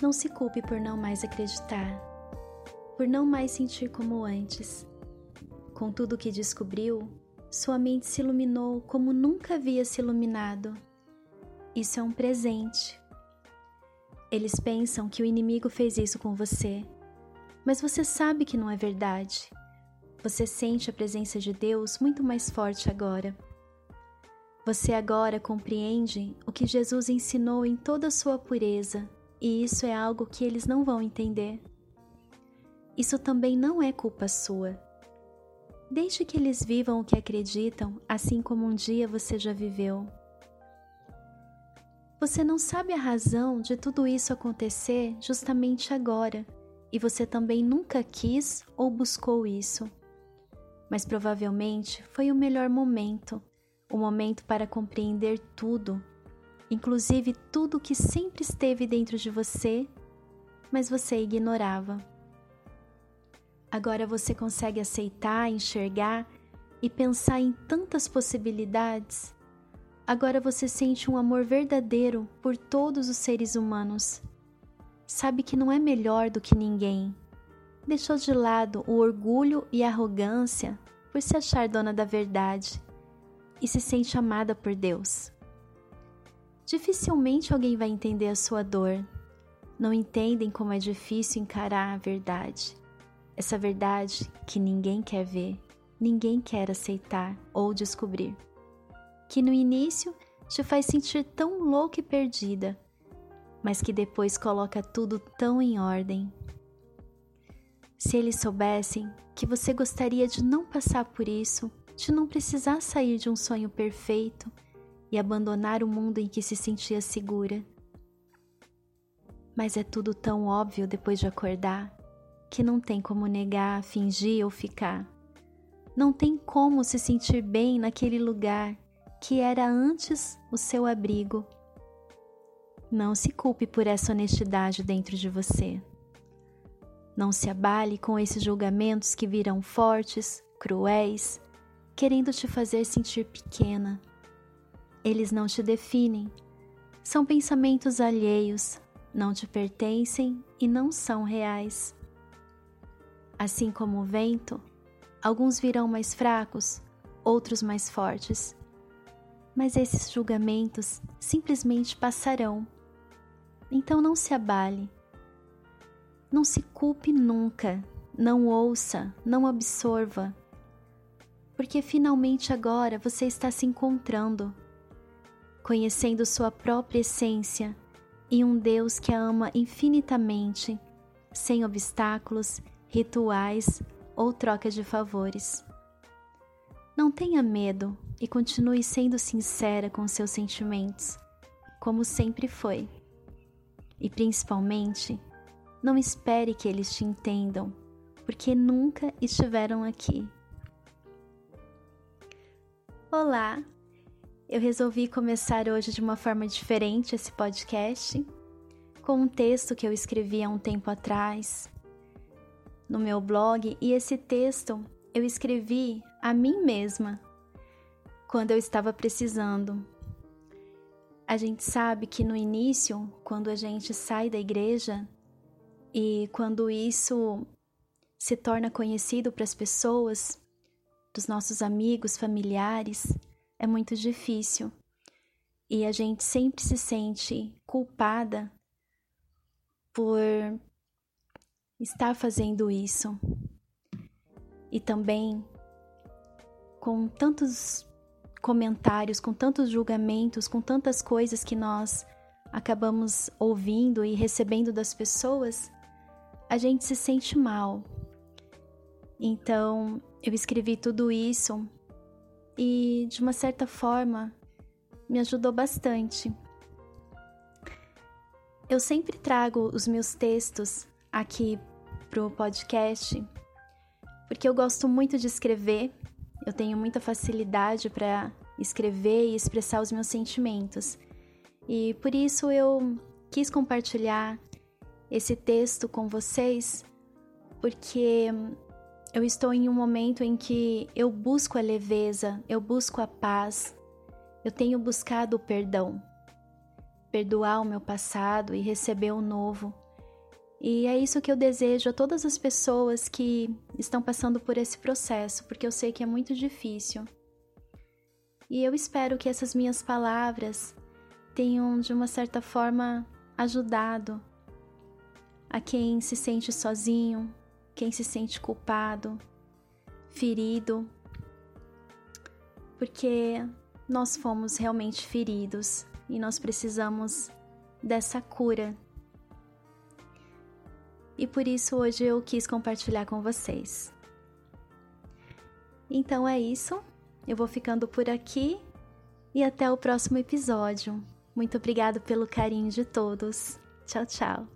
Não se culpe por não mais acreditar, por não mais sentir como antes. Com tudo o que descobriu, sua mente se iluminou como nunca havia se iluminado. Isso é um presente. Eles pensam que o inimigo fez isso com você, mas você sabe que não é verdade. Você sente a presença de Deus muito mais forte agora. Você agora compreende o que Jesus ensinou em toda a sua pureza, e isso é algo que eles não vão entender. Isso também não é culpa sua. Deixe que eles vivam o que acreditam, assim como um dia você já viveu. Você não sabe a razão de tudo isso acontecer justamente agora, e você também nunca quis ou buscou isso. Mas provavelmente foi o melhor momento o momento para compreender tudo, inclusive tudo que sempre esteve dentro de você, mas você ignorava. Agora você consegue aceitar, enxergar e pensar em tantas possibilidades. Agora você sente um amor verdadeiro por todos os seres humanos. Sabe que não é melhor do que ninguém. Deixou de lado o orgulho e a arrogância por se achar dona da verdade e se sente amada por Deus. Dificilmente alguém vai entender a sua dor. Não entendem como é difícil encarar a verdade. Essa verdade que ninguém quer ver, ninguém quer aceitar ou descobrir. Que no início te faz sentir tão louca e perdida, mas que depois coloca tudo tão em ordem. Se eles soubessem que você gostaria de não passar por isso, de não precisar sair de um sonho perfeito e abandonar o mundo em que se sentia segura. Mas é tudo tão óbvio depois de acordar que não tem como negar, fingir ou ficar. Não tem como se sentir bem naquele lugar que era antes o seu abrigo. Não se culpe por essa honestidade dentro de você. Não se abale com esses julgamentos que virão fortes, cruéis querendo te fazer sentir pequena. Eles não te definem, são pensamentos alheios, não te pertencem e não são reais. Assim como o vento, alguns virão mais fracos, outros mais fortes. Mas esses julgamentos simplesmente passarão. Então não se abale. Não se culpe nunca, não ouça, não absorva porque finalmente agora você está se encontrando, conhecendo sua própria essência e um Deus que a ama infinitamente, sem obstáculos, rituais ou troca de favores. Não tenha medo e continue sendo sincera com seus sentimentos, como sempre foi. E principalmente, não espere que eles te entendam, porque nunca estiveram aqui. Olá! Eu resolvi começar hoje de uma forma diferente esse podcast, com um texto que eu escrevi há um tempo atrás no meu blog, e esse texto eu escrevi a mim mesma quando eu estava precisando. A gente sabe que no início, quando a gente sai da igreja e quando isso se torna conhecido para as pessoas, dos nossos amigos, familiares, é muito difícil. E a gente sempre se sente culpada por estar fazendo isso. E também com tantos comentários, com tantos julgamentos, com tantas coisas que nós acabamos ouvindo e recebendo das pessoas, a gente se sente mal. Então, eu escrevi tudo isso e, de uma certa forma, me ajudou bastante. Eu sempre trago os meus textos aqui pro podcast porque eu gosto muito de escrever, eu tenho muita facilidade para escrever e expressar os meus sentimentos. E por isso eu quis compartilhar esse texto com vocês, porque eu estou em um momento em que eu busco a leveza, eu busco a paz, eu tenho buscado o perdão. Perdoar o meu passado e receber o novo, E é isso que eu desejo a todas as pessoas que estão passando por esse processo, porque eu sei que é muito difícil. E eu espero que essas minhas palavras tenham, de uma certa forma, ajudado a quem se sente sozinho, quem se sente culpado, ferido, porque nós fomos realmente feridos e nós precisamos dessa cura e por isso hoje eu quis compartilhar com vocês. Então é isso, eu vou ficando por aqui e até o próximo episódio. Muito obrigado pelo carinho de todos. Tchau, tchau.